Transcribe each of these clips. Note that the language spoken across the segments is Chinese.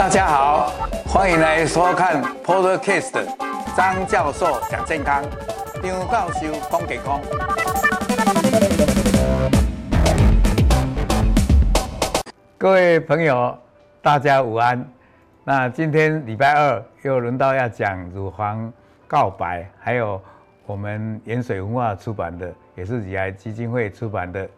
大家好，欢迎来收看 Podcast 张教授讲健康，张教授讲健康。各位朋友，大家午安。那今天礼拜二又轮到要讲乳房告白，还有我们盐水文化出版的，也是乳癌基金会出版的。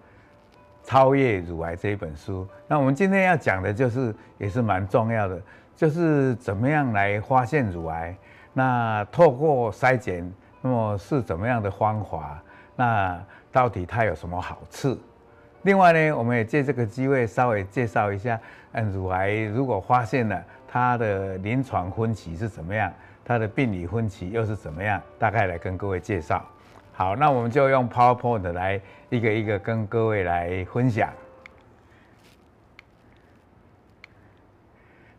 超越乳癌这一本书，那我们今天要讲的就是，也是蛮重要的，就是怎么样来发现乳癌。那透过筛检，那么是怎么样的方法？那到底它有什么好处？另外呢，我们也借这个机会稍微介绍一下，嗯，乳癌如果发现了，它的临床分期是怎么样？它的病理分期又是怎么样？大概来跟各位介绍。好，那我们就用 PowerPoint 来一个一个跟各位来分享。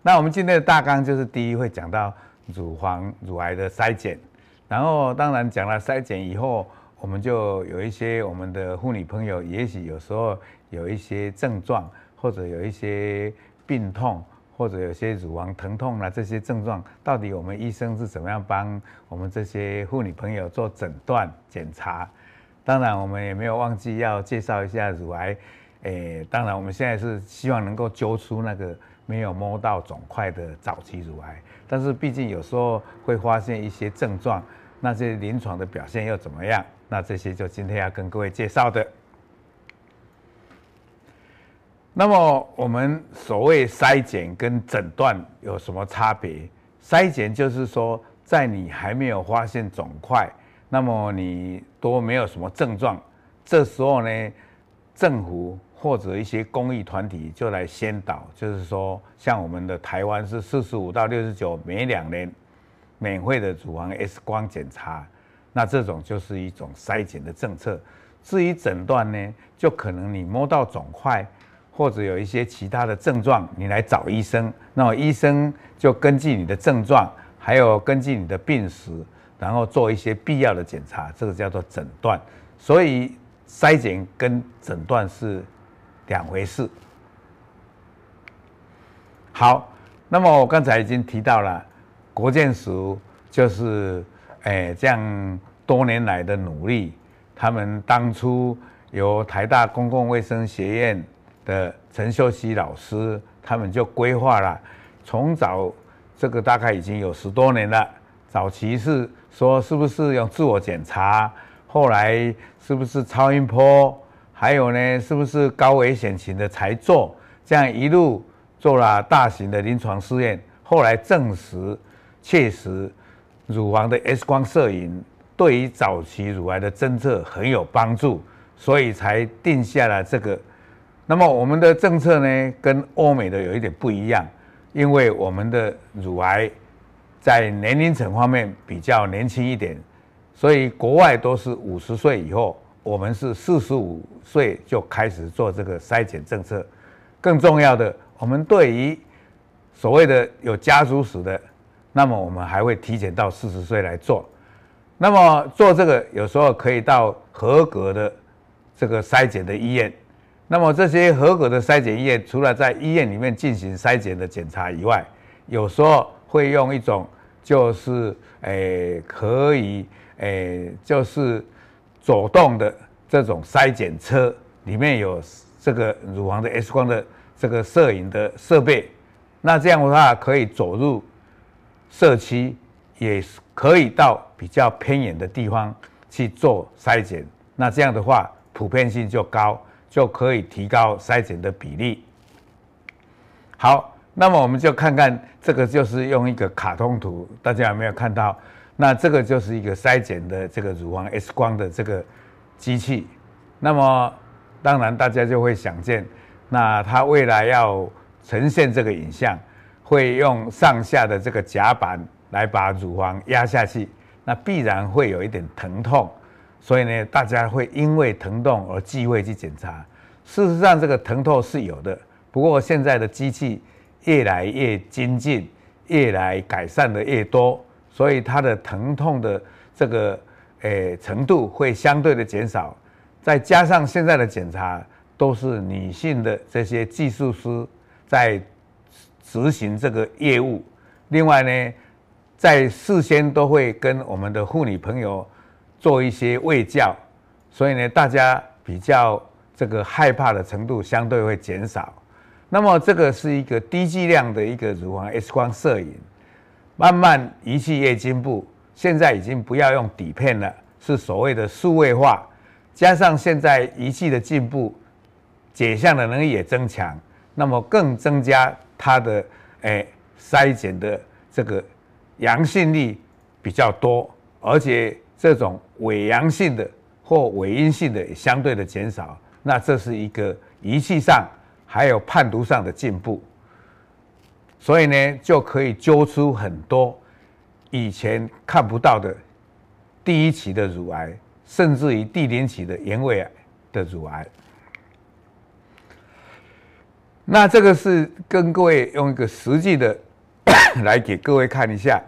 那我们今天的大纲就是第一会讲到乳房乳癌的筛检，然后当然讲了筛检以后，我们就有一些我们的妇女朋友，也许有时候有一些症状或者有一些病痛。或者有些乳房疼痛啊，这些症状到底我们医生是怎么样帮我们这些妇女朋友做诊断检查？当然，我们也没有忘记要介绍一下乳癌。诶，当然我们现在是希望能够揪出那个没有摸到肿块的早期乳癌，但是毕竟有时候会发现一些症状，那些临床的表现又怎么样？那这些就今天要跟各位介绍的。那么我们所谓筛检跟诊断有什么差别？筛检就是说，在你还没有发现肿块，那么你都没有什么症状，这时候呢，政府或者一些公益团体就来先导，就是说，像我们的台湾是四十五到六十九每两年免费的乳房 X 光检查，那这种就是一种筛检的政策。至于诊断呢，就可能你摸到肿块。或者有一些其他的症状，你来找医生，那么医生就根据你的症状，还有根据你的病史，然后做一些必要的检查，这个叫做诊断。所以筛检跟诊断是两回事。好，那么我刚才已经提到了，国健署就是诶这样多年来的努力，他们当初由台大公共卫生学院。的陈秀熙老师，他们就规划了，从早这个大概已经有十多年了。早期是说是不是用自我检查，后来是不是超音波，还有呢是不是高危险群的才做，这样一路做了大型的临床试验，后来证实确实乳房的 X 光摄影对于早期乳癌的侦测很有帮助，所以才定下了这个。那么我们的政策呢，跟欧美的有一点不一样，因为我们的乳癌在年龄层方面比较年轻一点，所以国外都是五十岁以后，我们是四十五岁就开始做这个筛检政策。更重要的，我们对于所谓的有家族史的，那么我们还会提前到四十岁来做。那么做这个有时候可以到合格的这个筛检的医院。那么这些合格的筛检医院，除了在医院里面进行筛检的检查以外，有时候会用一种就是诶、可以诶、就是走动的这种筛检车，里面有这个乳房的 X 光的这个摄影的设备，那这样的话可以走入社区，也可以到比较偏远的地方去做筛检，那这样的话普遍性就高。就可以提高筛检的比例。好，那么我们就看看这个，就是用一个卡通图，大家有没有看到？那这个就是一个筛检的这个乳房 X 光的这个机器。那么当然大家就会想见，那它未来要呈现这个影像，会用上下的这个夹板来把乳房压下去，那必然会有一点疼痛。所以呢，大家会因为疼痛而忌讳去检查。事实上，这个疼痛是有的，不过现在的机器越来越精进，越来改善的越多，所以它的疼痛的这个诶程度会相对的减少。再加上现在的检查都是女性的这些技术师在执行这个业务。另外呢，在事先都会跟我们的妇女朋友做一些卫教，所以呢，大家比较这个害怕的程度相对会减少。那么这个是一个低剂量的一个乳房 X 光摄影，慢慢仪器越进步，现在已经不要用底片了，是所谓的数位化，加上现在仪器的进步。解像的能力也增强，那么更增加它的诶筛检的这个阳性率比较多，而且这种伪阳性的或伪阴性的也相对的减少。那这是一个仪器上还有判读上的进步，所以呢就可以揪出很多以前看不到的第一期的乳癌，甚至于第零期的原位癌的乳癌。那这个是跟各位用一个实际的 来给各位看一下，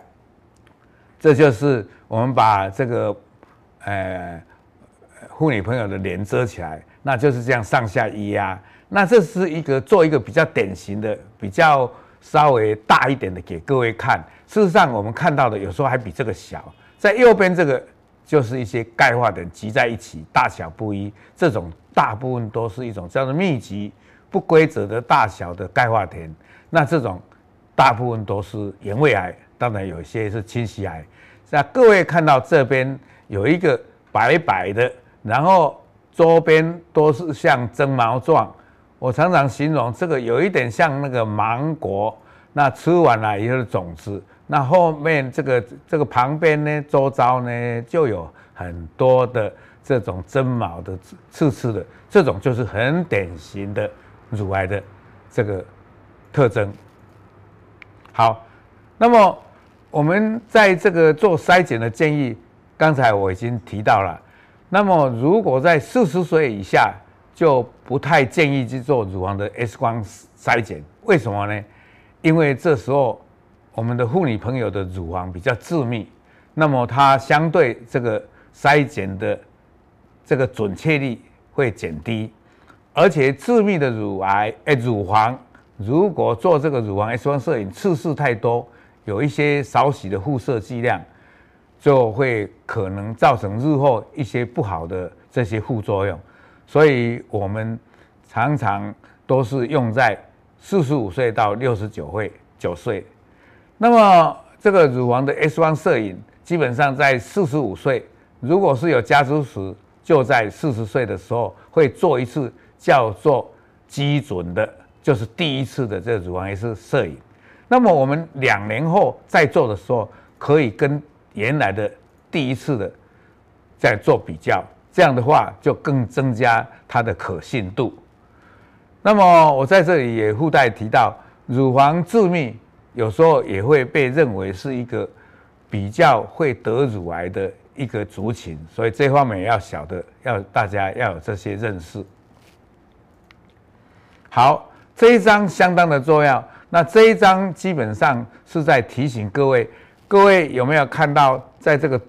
这就是我们把这个呃妇女朋友的脸遮起来，那就是这样上下一压。那这是一个做一个比较典型的、比较稍微大一点的给各位看。事实上，我们看到的有时候还比这个小。在右边这个就是一些钙化点集在一起，大小不一，这种大部分都是一种叫做密集。不规则的大小的钙化田，那这种大部分都是原位癌，当然有一些是侵袭癌。那各位看到这边有一个白白的，然后周边都是像针毛状。我常常形容这个有一点像那个芒果，那吃完了以后的种子，那后面这个这个旁边呢，周遭呢就有很多的这种针毛的刺刺的，这种就是很典型的。乳癌的这个特征。好，那么我们在这个做筛检的建议，刚才我已经提到了。那么如果在四十岁以下，就不太建议去做乳房的 X 光筛检。为什么呢？因为这时候我们的妇女朋友的乳房比较致密，那么它相对这个筛检的这个准确率会减低。而且致密的乳癌，哎，乳房如果做这个乳房 X 光摄影次数太多，有一些少许的辐射剂量，就会可能造成日后一些不好的这些副作用。所以我们常常都是用在四十五岁到六十九岁九岁。那么这个乳房的 X 光摄影，基本上在四十五岁，如果是有家族史，就在四十岁的时候会做一次。叫做基准的，就是第一次的这个乳房 X 摄影。那么我们两年后再做的时候，可以跟原来的第一次的再做比较，这样的话就更增加它的可信度。那么我在这里也附带提到，乳房致密有时候也会被认为是一个比较会得乳癌的一个族群，所以这方面要晓得，要大家要有这些认识。好，这一张相当的重要。那这一张基本上是在提醒各位，各位有没有看到，在这个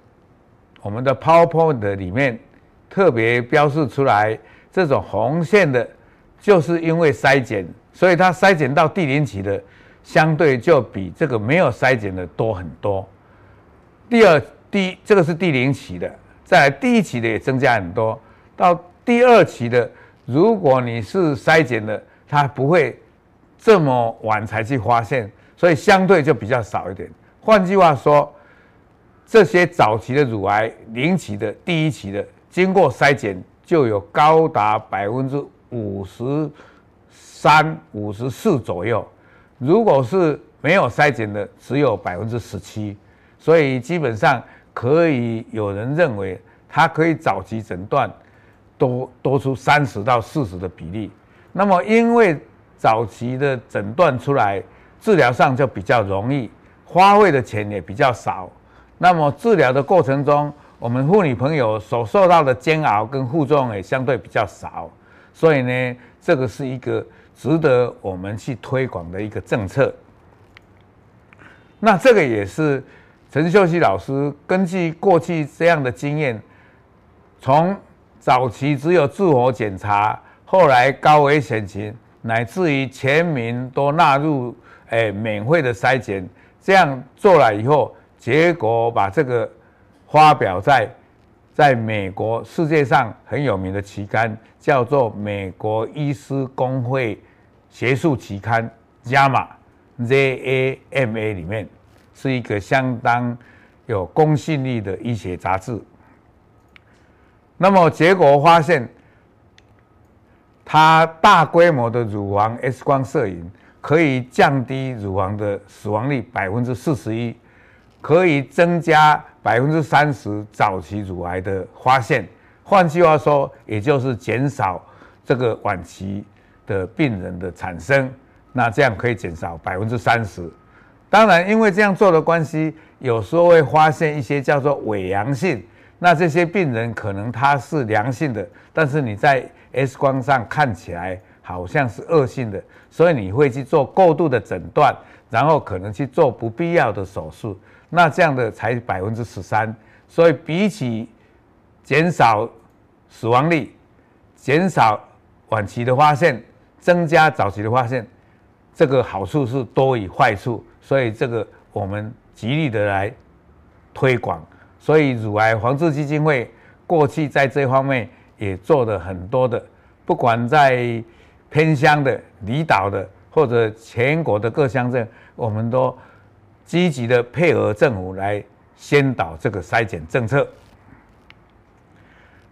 我们的 PowerPoint 里面特别标示出来，这种红线的，就是因为筛检，所以它筛检到第零期的，相对就比这个没有筛检的多很多。第二，第，这个是第零期的，在第一期的也增加很多，到第二期的，如果你是筛检的。它不会这么晚才去发现，所以相对就比较少一点。换句话说，这些早期的乳癌、零期的、第一期的，经过筛检就有高达百分之五十三、五十四左右。如果是没有筛检的，只有百分之十七。所以基本上可以有人认为，它可以早期诊断多多出三十到四十的比例。那么，因为早期的诊断出来，治疗上就比较容易，花费的钱也比较少。那么治疗的过程中，我们妇女朋友所受到的煎熬跟副作用也相对比较少。所以呢，这个是一个值得我们去推广的一个政策。那这个也是陈秀熙老师根据过去这样的经验，从早期只有自我检查。后来高危险情，乃至于全民都纳入诶、免费的筛检，这样做了以后，结果把这个发表在在美国世界上很有名的期刊，叫做《美国医师公会学术期刊》（JAMA, J-A-M-A） 里面，是一个相当有公信力的医学杂志。那么结果发现，它大规模的乳房 X 光摄影可以降低乳房的死亡率百分之四十一，可以增加百分之三十早期乳癌的发现。换句话说，也就是减少这个晚期的病人的产生。那这样可以减少百分之三十。当然，因为这样做的关系，有时候会发现一些叫做伪阳性。那这些病人可能他是良性的，但是你在 X 光上看起来好像是恶性的，所以你会去做过度的诊断，然后可能去做不必要的手术。那这样的才百分之十三，所以比起减少死亡率、减少晚期的发现、增加早期的发现，这个好处是多于坏处，所以这个我们极力的来推广。所以乳癌防治基金会过去在这方面。也做了很多的，不管在偏乡的、离岛的，或者全国的各乡镇，我们都积极的配合政府来先导这个筛检政策。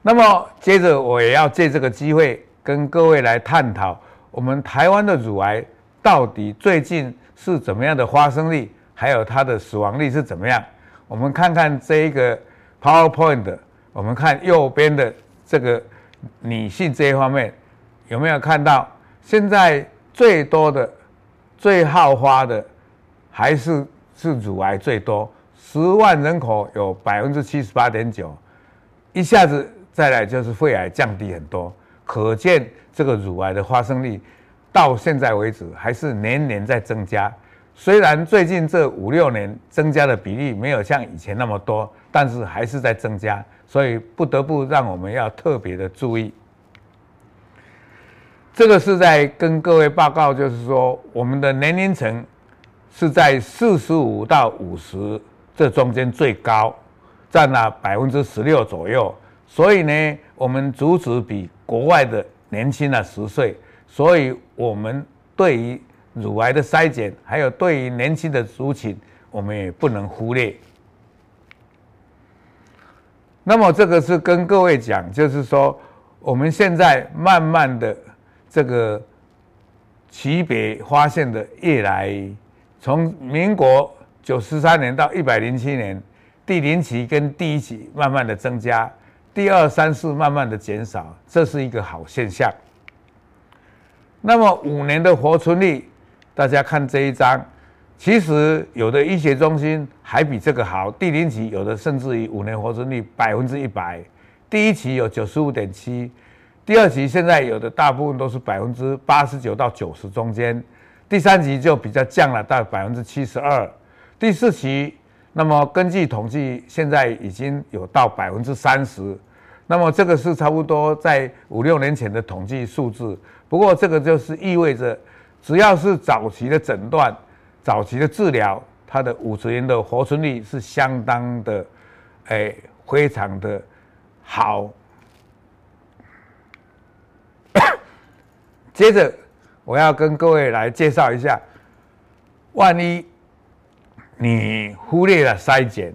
那么，接着我也要借这个机会跟各位来探讨，我们台湾的乳癌到底最近是怎么样的发生率，还有它的死亡率是怎么样？我们看看这一个 PowerPoint，我们看右边的。这个女性这一方面有没有看到？现在最多的、最好发的还是是乳癌最多，十万人口有百分之七十八点九，一下子再来就是肺癌降低很多，可见这个乳癌的发生率到现在为止还是年年在增加。虽然最近这五六年增加的比例没有像以前那么多，但是还是在增加。所以不得不让我们要特别的注意，这个是在跟各位报告，就是说我们的年龄层是在四十五到五十这中间最高，占了百分之十六左右。所以呢，我们足足比国外的年轻了十岁。所以，我们对于乳癌的筛检，还有对于年轻的族群，我们也不能忽略。那么这个是跟各位讲，就是说我们现在慢慢的这个级别发现的越来，从民国九十三年到一百零七年，第零期跟第一期慢慢的增加，第二三四慢慢的减少，这是一个好现象。那么五年的活存率，大家看这一张。其实有的医学中心还比这个好，第零期有的甚至于五年活存率百分之一百，第一期有九十五点七，第二期现在有的大部分都是百分之八十九到九十中间，第三期就比较降了到百分之七十二，第四期那么根据统计现在已经有到百分之三十，那么这个是差不多在五六年前的统计数字，不过这个就是意味着只要是早期的诊断。早期的治疗，它的五十年的活存率是相当的，哎，非常的好。接着，我要跟各位来介绍一下，万一你忽略了筛检，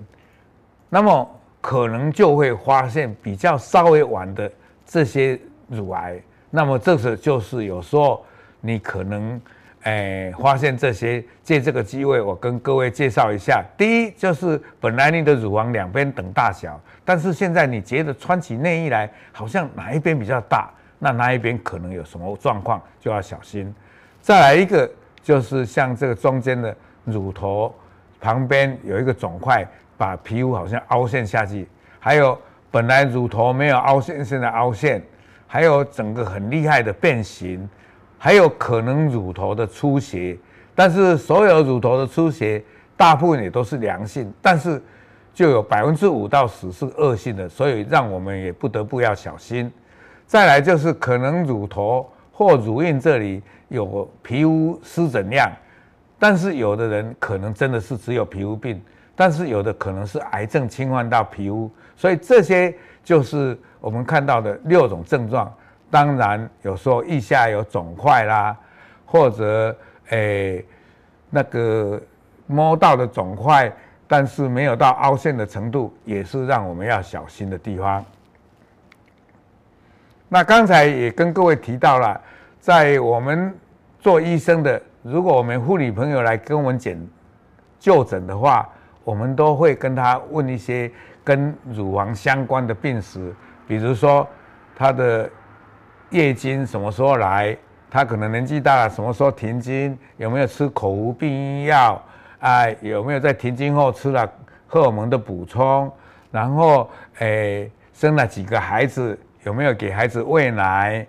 那么可能就会发现比较稍微晚的这些乳癌。那么这时就是有时候你可能。哎，发现这些，借这个机会，我跟各位介绍一下。第一，就是本来你的乳房两边等大小，但是现在你觉得穿起内衣来，好像哪一边比较大，那那一边可能有什么状况，就要小心。再来一个，就是像这个中间的乳头旁边有一个肿块，把皮肤好像凹陷下去，还有本来乳头没有凹陷，现在凹陷，还有整个很厉害的变形。还有可能乳头的出血，但是所有乳头的出血大部分也都是良性，但是就有百分之五到十是恶性的，所以让我们也不得不要小心。再来就是可能乳头或乳晕这里有皮肤湿疹样，但是有的人可能真的是只有皮肤病，但是有的可能是癌症侵犯到皮肤，所以这些就是我们看到的六种症状。当然有时候腋下有肿块啦，或者诶、那个摸到的肿块，但是没有到凹陷的程度，也是让我们要小心的地方。那刚才也跟各位提到了，在我们做医生的，如果我们妇女朋友来跟我们检就诊的话，我们都会跟她问一些跟乳房相关的病史，比如说她的月经什么时候来，她可能年纪大了，什么时候停经，有没有吃口服避孕药，啊，有没有在停经后吃了荷尔蒙的补充，然后诶生了几个孩子。有没有给孩子喂奶？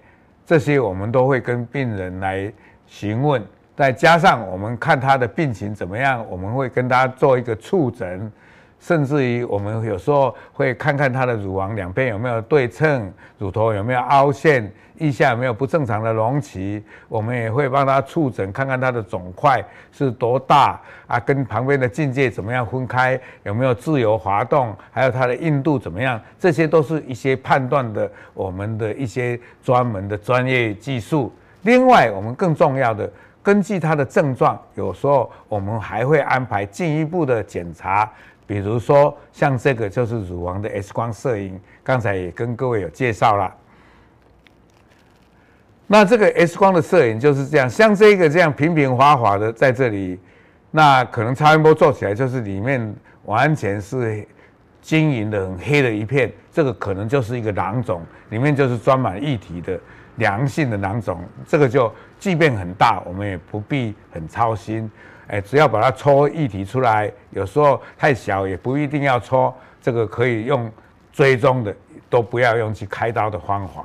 这些我们都会跟病人来询问。再加上我们看他的病情怎么样，我们会跟他做一个触诊。甚至于我们有时候会看看他的乳房两边有没有对称，乳头有没有凹陷，腋下有没有不正常的隆起。我们也会帮他触诊，看看他的肿块是多大啊，跟旁边的境界怎么样分开，有没有自由滑动，还有它的硬度怎么样，这些都是一些判断的我们的一些专门的专业技术。另外，我们更重要的，根据他的症状，有时候我们还会安排进一步的检查。比如说，像这个就是乳房的 X 光摄影，刚才也跟各位有介绍了。那这个 X 光的摄影就是这样，像这个这样平平滑滑的在这里，那可能超音波做起来就是里面完全是晶莹的很黑的一片，这个可能就是一个囊肿，里面就是装满液体的良性的囊肿，这个就即便很大，我们也不必很操心。哎，只要把它抽液体出来，有时候太小也不一定要抽，这个可以用追踪的，都不要用去开刀的方法。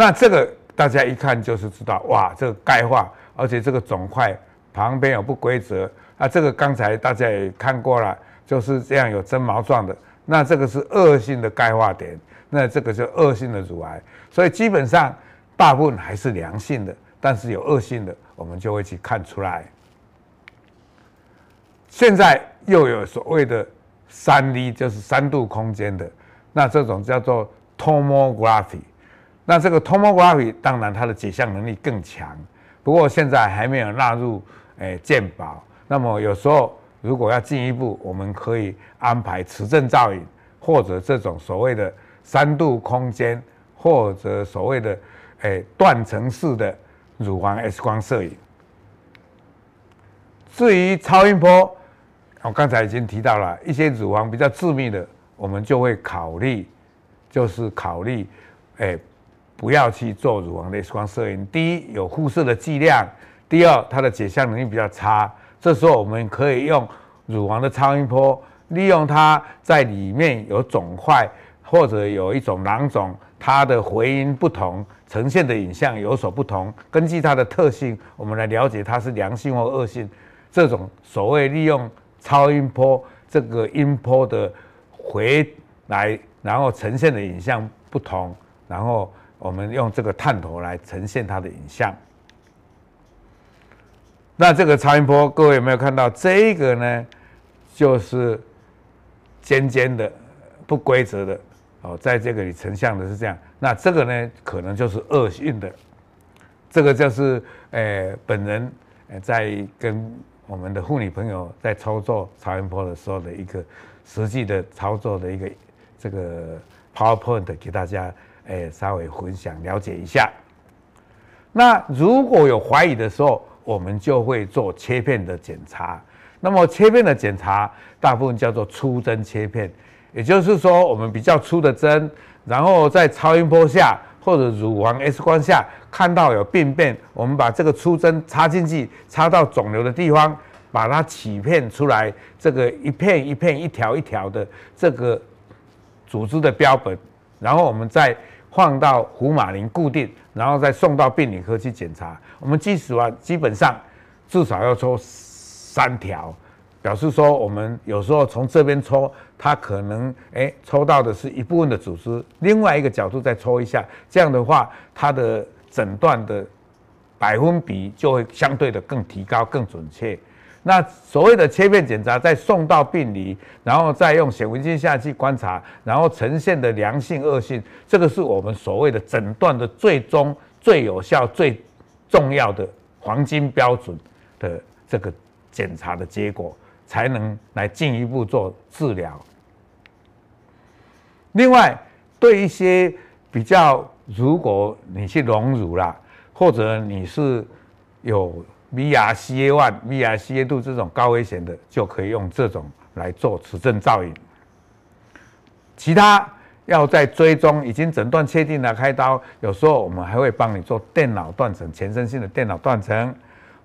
那这个大家一看就是知道，哇，这个钙化，而且这个肿块旁边有不规则。那这个刚才大家也看过了，就是这样有针毛状的。那这个是恶性的钙化点，那这个就恶性的乳癌。所以基本上大部分还是良性的，但是有恶性的，我们就会去看出来。现在又有所谓的三 D，就是三度空间的，那这种叫做 tomography。那这个 tomography 当然它的解像能力更强，不过现在还没有纳入诶健保。那么有时候如果要进一步，我们可以安排磁振造影，或者这种所谓的三度空间，或者所谓的诶断层式的乳房 X 光摄影。至于超音波。我刚才已经提到了一些乳房比较致密的，我们就会考虑，就是考虑，哎，不要去做乳房的 X 光摄影。第一，有辐射的剂量；第二，它的解像能力比较差。这时候我们可以用乳房的超音波，利用它在里面有肿块或者有一种囊肿，它的回音不同，呈现的影像有所不同。根据它的特性，我们来了解它是良性或恶性。这种所谓利用。超音波这个音波的回来，然后呈现的影像不同，然后我们用这个探头来呈现它的影像。那这个超音波，各位有没有看到？这个呢，就是尖尖的、不规则的哦，在这个里成像的是这样。那这个呢，可能就是恶性的。这个就是呃，本人呃在跟。我们的妇女朋友在操作超音波的时候的一个实际的操作的一个这个 PowerPoint 给大家诶稍微分享了解一下。那如果有怀疑的时候，我们就会做切片的检查。那么切片的检查大部分叫做粗针切片，也就是说我们比较粗的针，然后在超音波下。或者乳房 X 光下看到有病变，我们把这个粗针插进去，插到肿瘤的地方，把它起片出来，这个一片一片、一条一条的这个组织的标本，然后我们再放到福马林固定，然后再送到病理科去检查。我们基础啊，基本上至少要抽三条。表示说，我们有时候从这边抽，它可能哎、欸、抽到的是一部分的组织，另外一个角度再抽一下，这样的话，它的诊断的百分比就会相对的更提高、更准确。那所谓的切片检查，再送到病理，然后再用显微镜下去观察，然后呈现的良性、恶性，这个是我们所谓的诊断的最终最有效、最重要的黄金标准的这个检查的结果，才能来进一步做治疗。另外，对一些比较，如果你去隆乳啦，或者你是有米牙 CA1、米牙 CA2 这种高危险的，就可以用这种来做磁振造影。其他要在追踪，已经诊断确定了开刀，有时候我们还会帮你做电脑断层、全身性的电脑断层，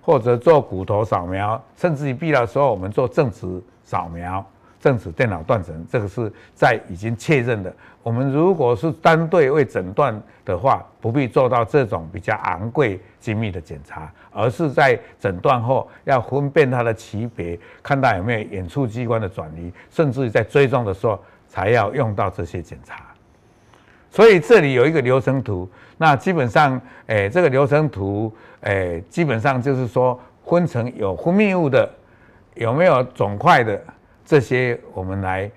或者做骨头扫描，甚至于必要的时候，我们做正子扫描。正子电脑断层，这个是在已经确认的。我们如果是单对位诊断的话，不必做到这种比较昂贵精密的检查，而是在诊断后要分辨它的级别，看到有没有远处机关的转移，甚至于在追踪的时候才要用到这些检查。所以这里有一个流程图，那基本上，诶，这个流程图，诶，基本上就是说分成有分泌物的，有没有肿块的。这些我们来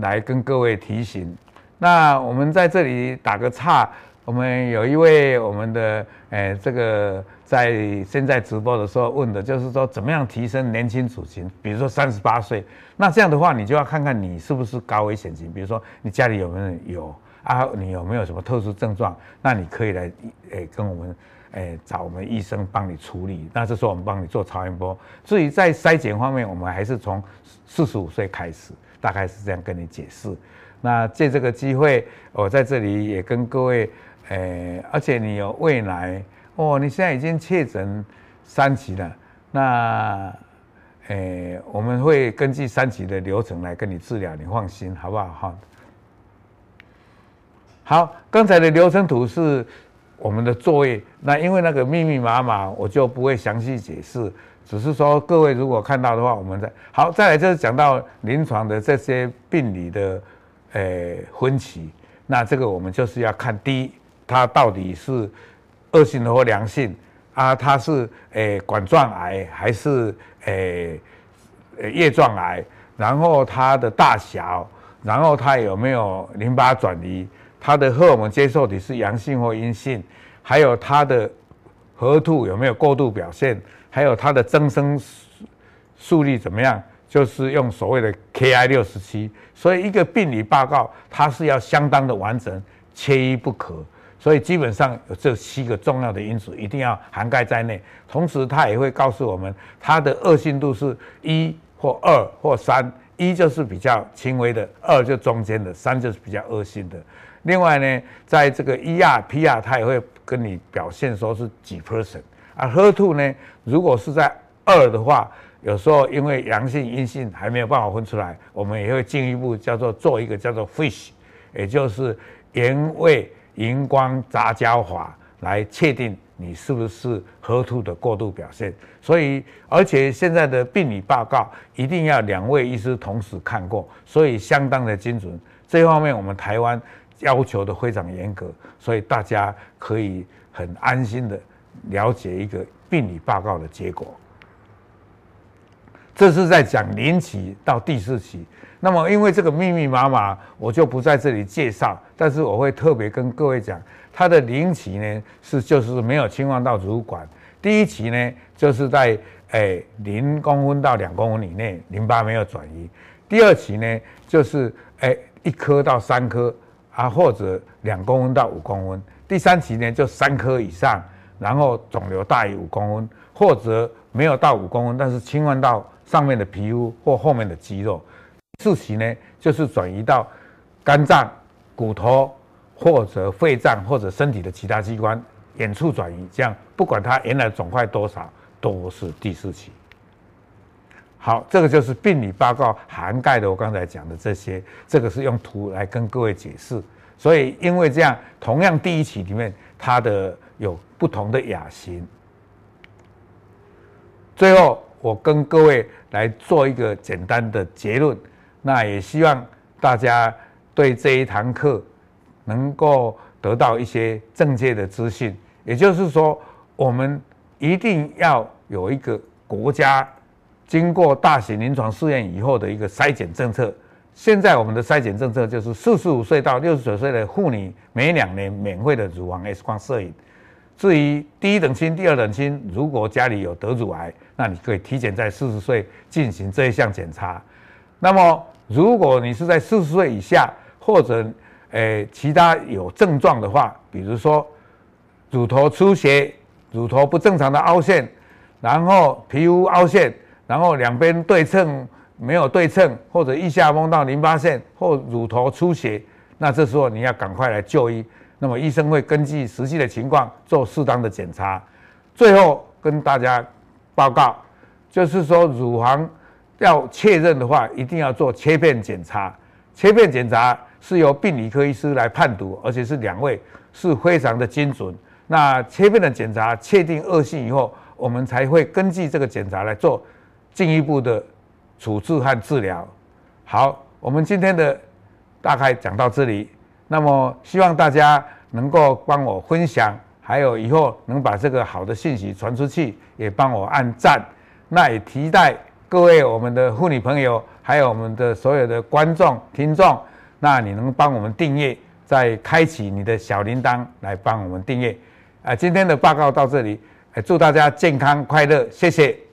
来跟各位提醒。那我们在这里打个岔，我们有一位我们的诶，这个在现在直播的时候问的就是说，怎么样提升年轻族群？比如说三十八岁，那这样的话，你就要看看你是不是高危险群。比如说你家里有没有有啊？你有没有什么特殊症状？那你可以来诶跟我们。哎，找我们医生帮你处理。那这时候我们帮你做超音波。至于在筛检方面，我们还是从四十五岁开始，大概是这样跟你解释。那借这个机会，我在这里也跟各位，哎，而且你有未来哦，你现在已经确诊三期了。那，哎，我们会根据三级的流程来跟你治疗，你放心，好不好？哈。好，刚才的流程图是。我们的作业，那因为那个密密麻麻，我就不会详细解释，只是说各位如果看到的话，我们再好再来就是讲到临床的这些病理的，诶分期，那这个我们就是要看第一，它到底是恶性的或良性啊，它是诶管状癌还是诶呃叶状癌，然后它的大小，然后它有没有淋巴转移。它的荷尔蒙接受体是阳性或阴性，还有它的核突有没有过度表现，还有它的增生速率怎么样？就是用所谓的 Ki 六十七。所以一个病理报告它是要相当的完整，缺一不可。所以基本上有这七个重要的因素一定要涵盖在内。同时，它也会告诉我们它的恶性度是一或二或三，一就是比较轻微的，二就中间的，三就是比较恶性的。另外呢，在这个 ER、PR，它也会跟你表现说是几 percent，而 HER2 呢，如果是在二的话，有时候因为阳性、阴性还没有办法分出来，我们也会进一步叫做做一个叫做 FISH，也就是盐位荧光杂交法来确定你是不是 HER2 的过度表现。所以，而且现在的病理报告一定要两位医师同时看过，所以相当的精准。这方面我们台湾。要求的非常严格，所以大家可以很安心的了解一个病理报告的结果。这是在讲零期到第四期，那么因为这个密密麻麻，我就不在这里介绍，但是我会特别跟各位讲，它的零期呢是就是没有侵犯到主管，第一期呢就是在诶零公分到两公分以内淋巴没有转移，第二期呢就是诶一颗到三颗。啊，或者两公分到五公分，第三期呢就三颗以上，然后肿瘤大于五公分，或者没有到五公分，但是侵犯到上面的皮肤或后面的肌肉。第四期呢就是转移到肝脏、骨头或者肺脏或者身体的其他器官远处转移，这样不管它原来肿块多少，都是第四期。好，这个就是病理报告涵盖的。我刚才讲的这些，这个是用图来跟各位解释。所以，因为这样，同样第一期里面它的有不同的亚型。最后，我跟各位来做一个简单的结论。那也希望大家对这一堂课能够得到一些正确的资讯，也就是说，我们一定要有一个国家经过大型临床试验以后的一个筛检政策。现在我们的筛检政策就是四十五岁到六十九岁的妇女每两年免费的乳房 X 光摄影。至于第一等亲、第二等亲，如果家里有得乳癌，那你可以提前在四十岁进行这一项检查。那么，如果你是在四十岁以下，或者诶、呃、其他有症状的话，比如说乳头出血、乳头不正常的凹陷，然后皮肤凹陷，然后两边对称没有对称，或者腋下摸到淋巴腺或乳头出血，那这时候你要赶快来就医。那么医生会根据实际的情况做适当的检查。最后跟大家报告，就是说乳房要确认的话，一定要做切片检查。切片检查是由病理科医师来判读，而且是两位，是非常的精准。那切片的检查确定恶性以后，我们才会根据这个检查来做进一步的处置和治疗。好，我们今天的大概讲到这里。那么希望大家。能够帮我分享，还有以后能把这个好的信息传出去，也帮我按赞。那也期待各位我们的妇女朋友，还有我们的所有的观众听众，那你能帮我们订阅，再开启你的小铃铛来帮我们订阅。啊，今天的报告到这里，祝大家健康快乐，谢谢。